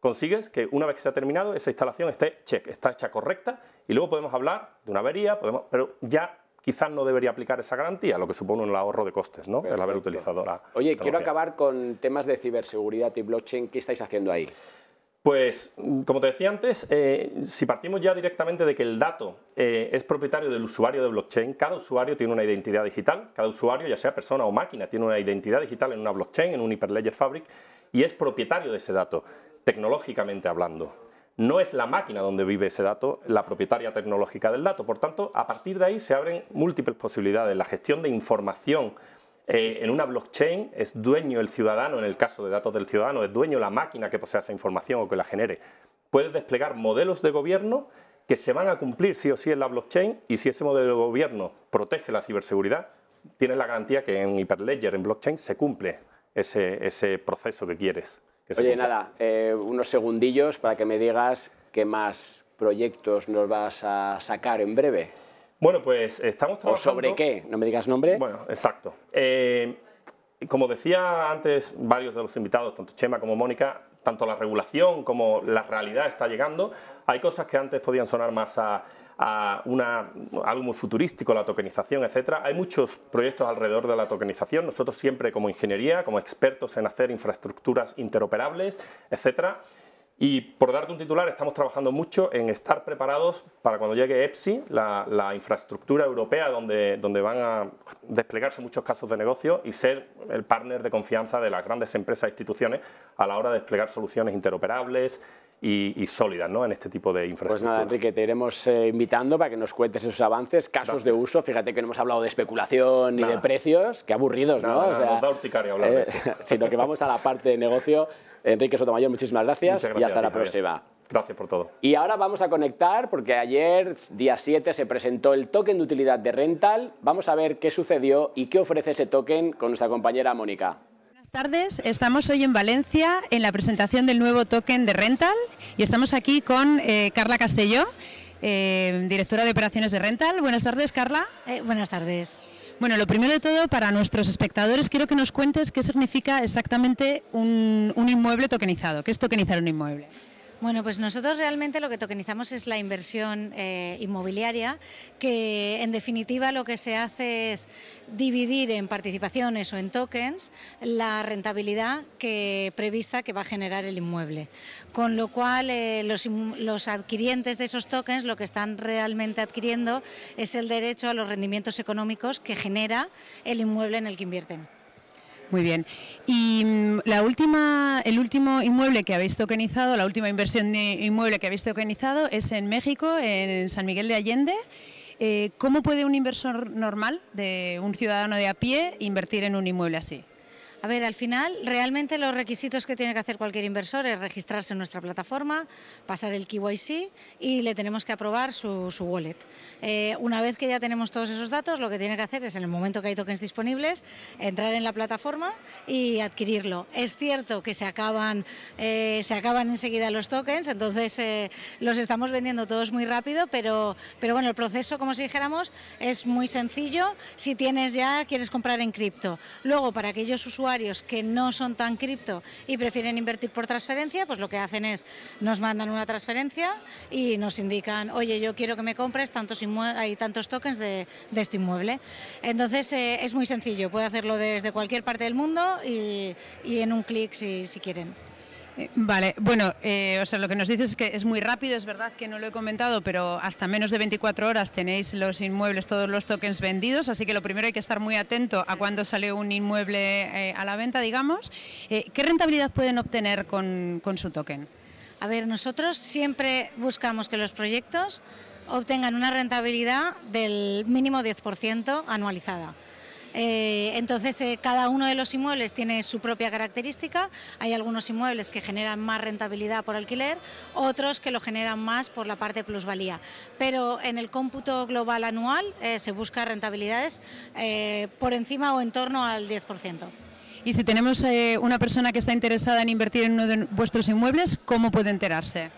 consigues que una vez que se ha terminado esa instalación esté check, está hecha correcta y luego podemos hablar de una avería, podemos, pero ya quizás no debería aplicar esa garantía, lo que supone un ahorro de costes, ¿no? El haber utilizado la Oye, quiero acabar con temas de ciberseguridad y blockchain. ¿Qué estáis haciendo ahí? Pues, como te decía antes, eh, si partimos ya directamente de que el dato eh, es propietario del usuario de blockchain, cada usuario tiene una identidad digital, cada usuario, ya sea persona o máquina, tiene una identidad digital en una blockchain, en un Hyperledger Fabric, y es propietario de ese dato tecnológicamente hablando. No es la máquina donde vive ese dato la propietaria tecnológica del dato. Por tanto, a partir de ahí se abren múltiples posibilidades. La gestión de información eh, en una blockchain es dueño el ciudadano, en el caso de datos del ciudadano, es dueño la máquina que posea esa información o que la genere. Puedes desplegar modelos de gobierno que se van a cumplir sí o sí en la blockchain y si ese modelo de gobierno protege la ciberseguridad, tienes la garantía que en Hyperledger, en blockchain, se cumple ese, ese proceso que quieres. Oye, nada, eh, unos segundillos para que me digas qué más proyectos nos vas a sacar en breve. Bueno, pues estamos trabajando... ¿O sobre qué? No me digas nombre. Bueno, exacto. Eh, como decía antes varios de los invitados, tanto Chema como Mónica, tanto la regulación como la realidad está llegando. Hay cosas que antes podían sonar más a a algo muy futurístico, la tokenización, etcétera. Hay muchos proyectos alrededor de la tokenización. Nosotros siempre como ingeniería, como expertos en hacer infraestructuras interoperables, etcétera. Y por darte un titular, estamos trabajando mucho en estar preparados para cuando llegue EPSI, la, la, infraestructura europea donde, donde van a desplegarse muchos casos de negocio y ser el partner de confianza de las grandes empresas e instituciones a la hora de desplegar soluciones interoperables, y, sólidas ¿no? en este tipo de infraestructura. Pues nada, Enrique, te iremos eh, invitando para que nos cuentes esos avances, casos de uso. Fíjate que no hemos hablado de especulación ni de precios, qué aburridos, ¿no? o sea, nos da urticaria hablar de eh, eso. sino que vamos a la parte de negocio. Enrique Sotomayor, muchísimas gracias, y hasta la próxima. Gracias por todo. Y ahora vamos a conectar, porque ayer, día 7, se presentó el token de utilidad de Rental. Vamos a ver qué sucedió y qué ofrece ese token con nuestra compañera Mónica tardes, estamos hoy en Valencia en la presentación del nuevo token de Rental y estamos aquí con eh, Carla Castelló, eh, directora de operaciones de Rental. Buenas tardes, Carla. Eh, buenas tardes. Bueno, lo primero de todo, para nuestros espectadores, quiero que nos cuentes qué significa exactamente un, un inmueble tokenizado. ¿Qué es tokenizar un inmueble? Bueno, pues nosotros realmente lo que tokenizamos es la inversión eh, inmobiliaria, que en definitiva lo que se hace es dividir en participaciones o en tokens la rentabilidad que prevista que va a generar el inmueble. Con lo cual eh, los, los adquirientes de esos tokens lo que están realmente adquiriendo es el derecho a los rendimientos económicos que genera el inmueble en el que invierten. Muy bien. Y mm, la última, el último inmueble que habéis tokenizado, la última inversión de inmueble que habéis tokenizado es en México, en San Miguel de Allende. Eh, ¿Cómo puede un inversor normal, de un ciudadano de a pie, invertir en un inmueble así? A ver, al final, realmente los requisitos que tiene que hacer cualquier inversor es registrarse en nuestra plataforma, pasar el KYC y le tenemos que aprobar su, wallet. Eh, una vez que ya tenemos todos esos datos, lo que tiene que hacer es, en el momento que hay tokens disponibles, entrar en la plataforma y adquirirlo. Es cierto que se acaban, eh, se acaban enseguida los tokens, entonces eh, los estamos vendiendo todos muy rápido, pero, pero bueno, el proceso, como si dijéramos, es muy sencillo si tienes ya, quieres comprar en cripto. Luego, para aquellos usuarios que no son tan cripto y prefieren invertir por transferencia, pues lo que hacen es nos mandan una transferencia y nos indican, oye, yo quiero que me compres tantos, hay tantos tokens de, este inmueble. Entonces eh, es muy sencillo, puede hacerlo desde cualquier parte del mundo y, en un clic si quieren. Eh, vale, bueno, eh, o sea, lo que nos dices es que es muy rápido, es verdad que no lo he comentado, pero hasta menos de 24 horas tenéis los inmuebles, todos los tokens vendidos, así que lo primero hay que estar muy atento a cuando sale un inmueble eh, a la venta, digamos. ¿Qué rentabilidad pueden obtener con, con su token? A ver, nosotros siempre buscamos que los proyectos obtengan una rentabilidad del mínimo 10% anualizada. Eh, entonces, eh, cada uno de los inmuebles tiene su propia característica. Hay algunos inmuebles que generan más rentabilidad por alquiler, otros que lo generan más por la parte plusvalía. Pero en el cómputo global anual eh, se busca rentabilidades por encima o en torno al 10%. Y si tenemos una persona que está interesada en invertir en uno de vuestros inmuebles, ¿cómo puede enterarse?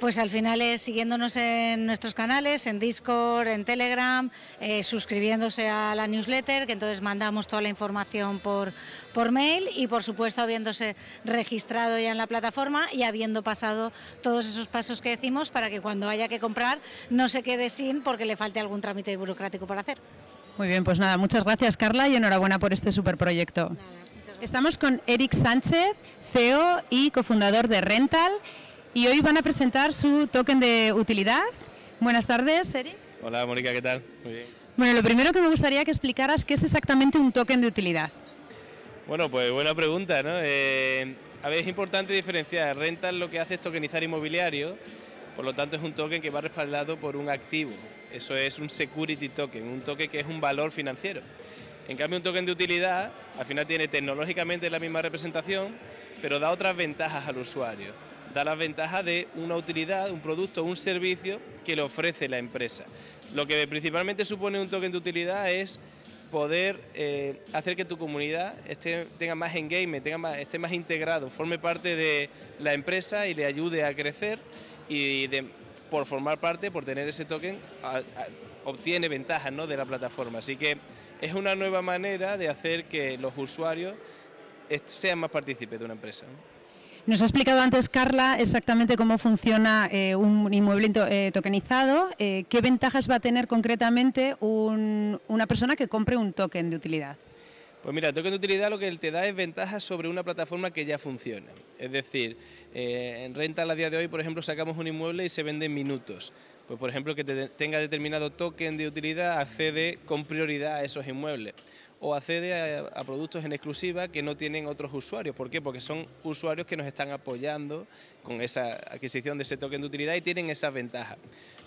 Pues al final es siguiéndonos en nuestros canales, en Discord, en Telegram, eh, suscribiéndose a la newsletter, que entonces mandamos toda la información por, por mail y por supuesto habiéndose registrado ya en la plataforma y habiendo pasado todos esos pasos que decimos para que cuando haya que comprar no se quede sin porque le falte algún trámite burocrático para hacer. Muy bien, pues nada, muchas gracias Carla y enhorabuena por este superproyecto. Estamos con Eric Sánchez, CEO y cofundador de Rental y hoy van a presentar su token de utilidad. Buenas tardes, Eric. Hola, Mónica, ¿qué tal? Muy bien. Bueno, lo primero que me gustaría que explicaras qué es exactamente un token de utilidad. Bueno, pues buena pregunta, ¿no? Eh, a ver, es importante diferenciar. Rental lo que hace es tokenizar inmobiliario, por lo tanto es un token que va respaldado por un activo. Eso es un security token, un token que es un valor financiero. En cambio, un token de utilidad al final tiene tecnológicamente la misma representación, pero da otras ventajas al usuario da las ventajas de una utilidad, un producto, un servicio que le ofrece la empresa. Lo que principalmente supone un token de utilidad es poder eh, hacer que tu comunidad tenga más engagement, esté más integrado, forme parte de la empresa y le ayude a crecer y por formar parte, por tener ese token, obtiene ventajas de la plataforma. Así que es una nueva manera de hacer que los usuarios sean más partícipes de una empresa. Nos ha explicado antes Carla exactamente cómo funciona eh, un inmueble eh, tokenizado. Eh, ¿Qué ventajas va a tener concretamente una persona que compre un token de utilidad? Pues mira, el token de utilidad lo que te da es ventajas sobre una plataforma que ya funciona. Es decir, en renta a día de hoy, por ejemplo, sacamos un inmueble y se vende en minutos. Pues por ejemplo, que tenga determinado token de utilidad accede con prioridad a esos inmuebles o accede a, productos en exclusiva que no tienen otros usuarios. ¿Por qué? Porque son usuarios que nos están apoyando con esa adquisición de ese token de utilidad y tienen esa ventaja.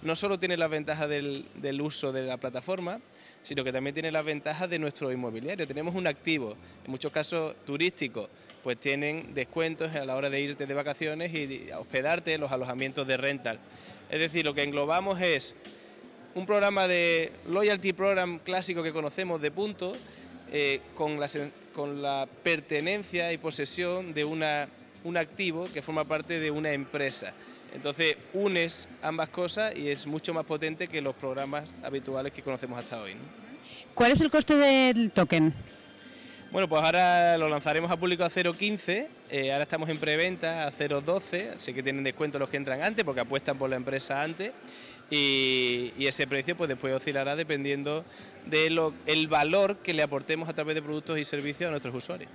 No solo tiene la ventaja del, uso de la plataforma, sino que también tiene las ventajas de nuestro inmobiliario. Tenemos un activo, en muchos casos turístico, pues tienen descuentos a la hora de irte de vacaciones y hospedarte en los alojamientos de rental. Es decir, lo que englobamos es un programa de loyalty program clásico que conocemos de puntos, eh, con, la, con la pertenencia y posesión de una, un activo que forma parte de una empresa. Entonces unes ambas cosas y es mucho más potente que los programas habituales que conocemos hasta hoy. ¿Cuál es el coste del token? Bueno, pues ahora lo lanzaremos a público a 0.15, eh, ahora estamos en preventa a 0.12, así que tienen descuento los que entran antes porque apuestan por la empresa antes y, ese precio pues después oscilará dependiendo del valor que le aportemos a través de productos y servicios a nuestros usuarios.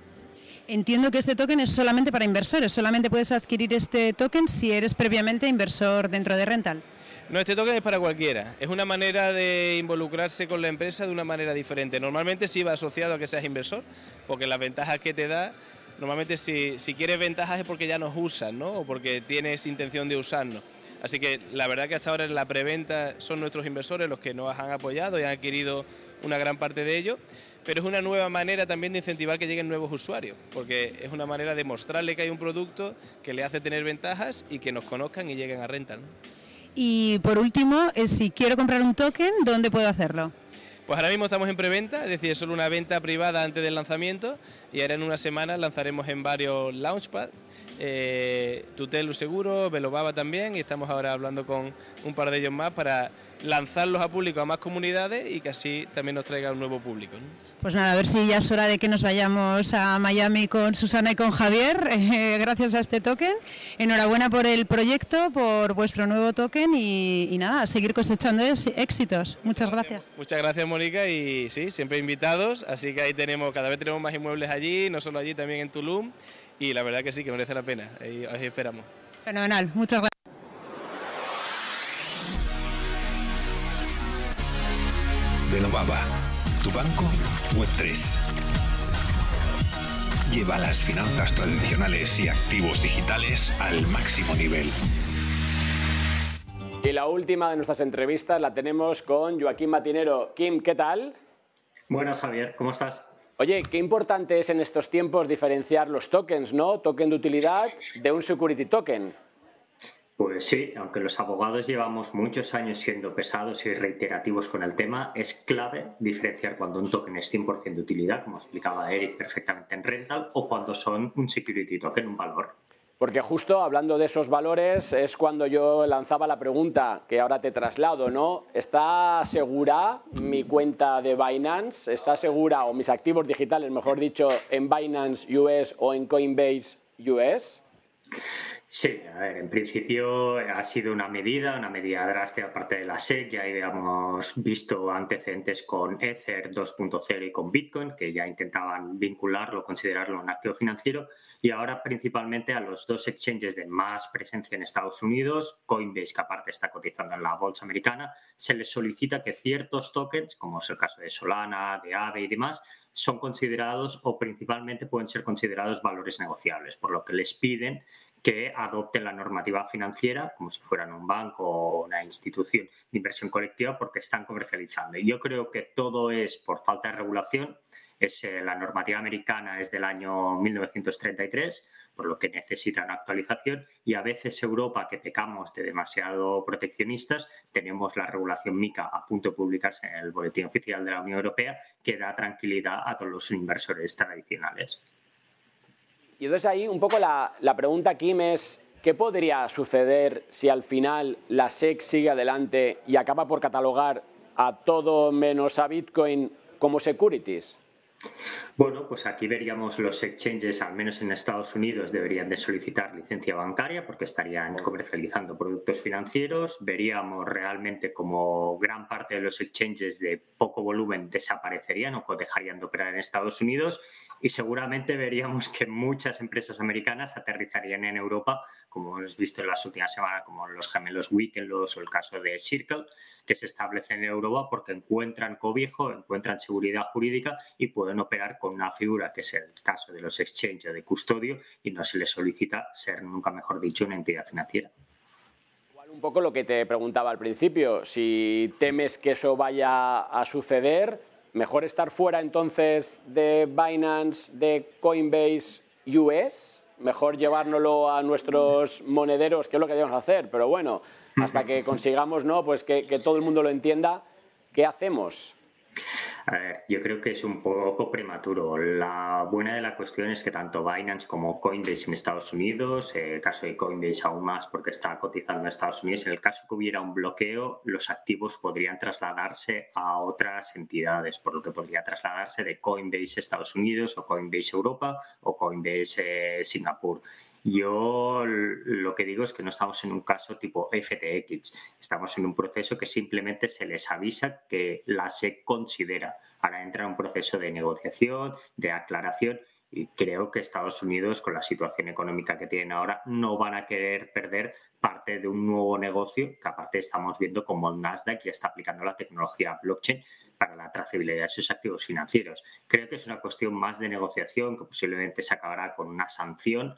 Entiendo que este token es solamente para inversores, solamente puedes adquirir este token si eres previamente inversor dentro de Rental. No, este token es para cualquiera. Es una manera de involucrarse con la empresa de una manera diferente. Normalmente sí va asociado a que seas inversor, porque las ventajas que te da, normalmente si, si quieres ventajas es porque ya nos usan, ¿no? O porque tienes intención de usarnos. Así que la verdad que hasta ahora en la preventa son nuestros inversores los que nos han apoyado y han adquirido una gran parte de ello, pero es una nueva manera también de incentivar que lleguen nuevos usuarios, porque es una manera de mostrarle que hay un producto que le hace tener ventajas y que nos conozcan y lleguen a rentar. Y por último, eh, si quiero comprar un token, ¿dónde puedo hacerlo? Pues ahora mismo estamos en preventa, es decir, es solo una venta privada antes del lanzamiento y ahora en una semana lanzaremos en varios launchpad, eh, Tutelu seguro, Velobaba también y estamos ahora hablando con un par de ellos más para lanzarlos a público a más comunidades y que así también nos traiga un nuevo público. Pues nada, a ver si ya es hora de que nos vayamos a Miami con Susana y con Javier, eh, gracias a este token. Enhorabuena por el proyecto, por vuestro nuevo token y, nada, a seguir cosechando éxitos. Muchas gracias. Muchas gracias, Mónica, y sí, siempre invitados, así que ahí tenemos, cada vez tenemos más inmuebles allí, no solo allí, también en Tulum, y la verdad que sí, que merece la pena, ahí, ahí esperamos. Fenomenal, muchas gracias. Renovaba. Tu banco Web3. Lleva las finanzas tradicionales y activos digitales al máximo nivel. Y la última de nuestras entrevistas la tenemos con Joaquín Matinero. Kim, ¿qué tal? Buenas, Javier. ¿Cómo estás? Oye, qué importante es en estos tiempos diferenciar los tokens, ¿no? Token de utilidad de un security token. Pues sí, aunque los abogados llevamos muchos años siendo pesados y reiterativos con el tema, es clave diferenciar cuando un token es 100% de utilidad, como explicaba Eric perfectamente en Rental, o cuando son un security token, un valor. Porque justo hablando de esos valores es cuando yo lanzaba la pregunta que ahora te traslado, ¿no? ¿Está segura mi cuenta de Binance? ¿Está segura, o mis activos digitales, mejor dicho, en Binance US o en Coinbase US? Sí, a ver, en principio ha sido una medida, una medida drástica parte de la SEC. Ya habíamos visto antecedentes con Ether 2.0 y con Bitcoin, que ya intentaban vincularlo, considerarlo un activo financiero. Y ahora principalmente a los dos exchanges de más presencia en Estados Unidos, Coinbase, que aparte está cotizando en la bolsa americana, se les solicita que ciertos tokens, como es el caso de Solana, de Aave y demás, son considerados o principalmente pueden ser considerados valores negociables, por lo que les piden que adopten la normativa financiera como si fueran un banco o una institución de inversión colectiva porque están comercializando. Y yo creo que todo es por falta de regulación. Es, eh, la normativa americana es del año 1933, por lo que necesita una actualización. Y a veces Europa, que pecamos de demasiado proteccionistas, tenemos la regulación MICA a punto de publicarse en el Boletín Oficial de la Unión Europea, que da tranquilidad a todos los inversores tradicionales. Y entonces ahí un poco la, pregunta, Kim, es ¿qué podría suceder si al final la SEC sigue adelante y acaba por catalogar a todo menos a Bitcoin como securities? Bueno, pues aquí veríamos los exchanges, al menos en Estados Unidos, deberían de solicitar licencia bancaria porque estarían comercializando productos financieros. Veríamos realmente como gran parte de los exchanges de poco volumen desaparecerían o dejarían de operar en Estados Unidos y seguramente veríamos que muchas empresas americanas aterrizarían en Europa, como hemos visto en las últimas semanas, como los gemelos Winklevoss o el caso de Circle, que se establecen en Europa porque encuentran cobijo, encuentran seguridad jurídica y pueden operar con una figura que es el caso de los exchanges de custodio y no se les solicita ser, nunca mejor dicho, una entidad financiera. Un poco lo que te preguntaba al principio, si temes que eso vaya a suceder, mejor estar fuera entonces de Binance, de Coinbase US, mejor llevárnoslo a nuestros monederos, que es lo que debemos hacer, pero bueno, hasta que consigamos ¿no? pues que, todo el mundo lo entienda, ¿qué hacemos? A ver, yo creo que es un poco prematuro. La buena de la cuestión es que tanto Binance como Coinbase en Estados Unidos, el caso de Coinbase aún más porque está cotizando en Estados Unidos, en el caso que hubiera un bloqueo, los activos podrían trasladarse a otras entidades, por lo que podría trasladarse de Coinbase Estados Unidos o Coinbase Europa o Coinbase eh, Singapur. Yo lo que digo es que no estamos en un caso tipo FTX, estamos en un proceso que simplemente se les avisa que la SEC considera. Ahora entra un proceso de negociación, de aclaración y creo que Estados Unidos, con la situación económica que tienen ahora, no van a querer perder parte de un nuevo negocio que aparte estamos viendo como Nasdaq ya está aplicando la tecnología blockchain para la trazabilidad de sus activos financieros. Creo que es una cuestión más de negociación que posiblemente se acabará con una sanción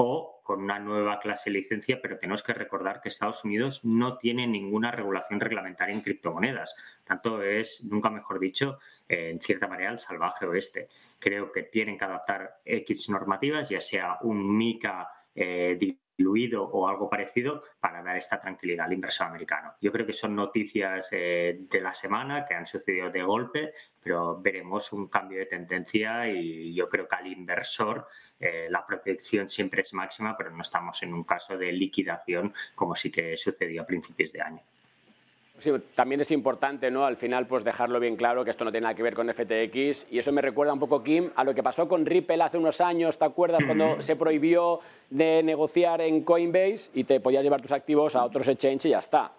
o con una nueva clase de licencia, pero tenemos que recordar que Estados Unidos no tiene ninguna regulación reglamentaria en criptomonedas. Tanto es, nunca mejor dicho, en cierta manera el salvaje oeste. Creo que tienen que adaptar X normativas, ya sea un MICA eh, diluido o algo parecido para dar esta tranquilidad al inversor americano. Yo creo que son noticias eh, de la semana que han sucedido de golpe, pero veremos un cambio de tendencia y yo creo que al inversor eh, la protección siempre es máxima, pero no estamos en un caso de liquidación como sí que sucedió a principios de año. Sí, también es importante, ¿no? Al final, pues dejarlo bien claro que esto no tiene nada que ver con FTX y eso me recuerda un poco, Kim, a lo que pasó con Ripple hace unos años, ¿te acuerdas? Cuando se prohibió de negociar en Coinbase y te podías llevar tus activos a otros exchanges y ya está.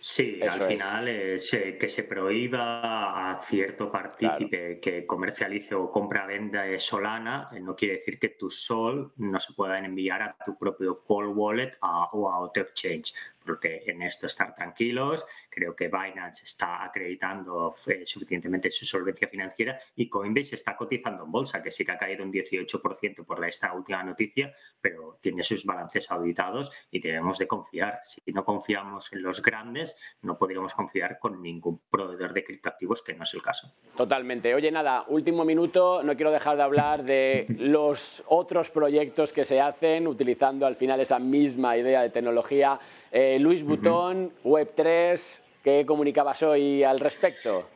Sí, al final es. Eh, que se prohíba a cierto partícipe que comercialice o compra-venda Solana, eh, no quiere decir que tu Sol no se puedan enviar a tu propio Cold Wallet o a otro exchange porque en esto estar tranquilos. Creo que Binance está acreditando eh, suficientemente su solvencia financiera y Coinbase está cotizando en bolsa, que sí que ha caído un 18% por esta última noticia, pero tiene sus balances auditados y debemos de confiar. Si no confiamos en los grandes, no podríamos confiar con ningún proveedor de criptoactivos, que no es el caso. Totalmente. Oye, nada, último minuto, no quiero dejar de hablar de los otros proyectos que se hacen utilizando al final esa misma idea de tecnología eh, Luis Butón, Web3, ¿qué comunicabas hoy al respecto?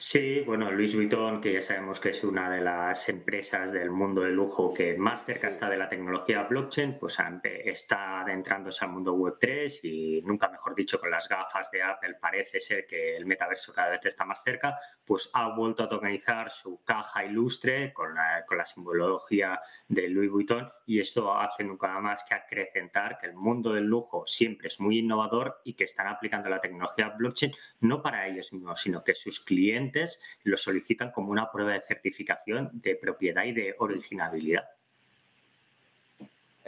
Sí, bueno, Luis Vuitton, que ya sabemos que es una de las empresas del mundo del lujo que más cerca está de la tecnología blockchain, pues está adentrándose al mundo Web3 y nunca mejor dicho con las gafas de Apple parece ser que el metaverso cada vez está más cerca, pues ha vuelto a tokenizar su caja ilustre con la, con la simbología de Louis Vuitton y esto hace nunca más que acrecentar que el mundo del lujo siempre es muy innovador y que están aplicando la tecnología blockchain no para ellos mismos, sino que sus clientes lo solicitan como una prueba de certificación de propiedad y de originabilidad.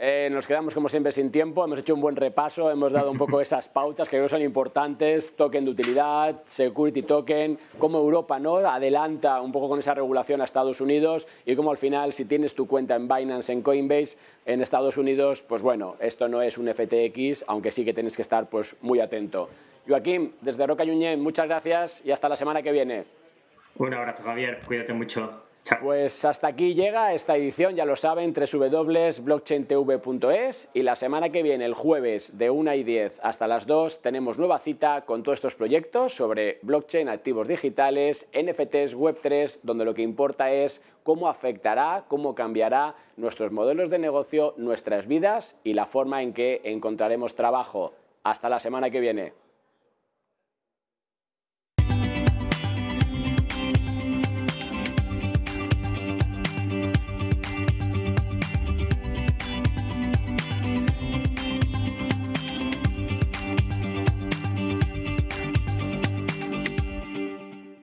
Eh, nos quedamos como siempre sin tiempo, hemos hecho un buen repaso, hemos dado un poco esas pautas que creo son importantes, token de utilidad, security token, cómo Europa ¿no? adelanta un poco con esa regulación a Estados Unidos y cómo al final si tienes tu cuenta en Binance, en Coinbase, en Estados Unidos, pues bueno, esto no es un FTX, aunque sí que tienes que estar pues muy atento. Joaquín, desde Roca Yuñén, muchas gracias y hasta la semana que viene. Un abrazo, Javier. Cuídate mucho. Pues hasta aquí llega esta edición, ya lo saben, www.blockchaintv.es y la semana que viene, el jueves de 1 y 10 hasta las 2, tenemos nueva cita con todos estos proyectos sobre blockchain, activos digitales, NFTs, Web3, donde lo que importa es cómo afectará, cómo cambiará nuestros modelos de negocio, nuestras vidas y la forma en que encontraremos trabajo. Hasta la semana que viene.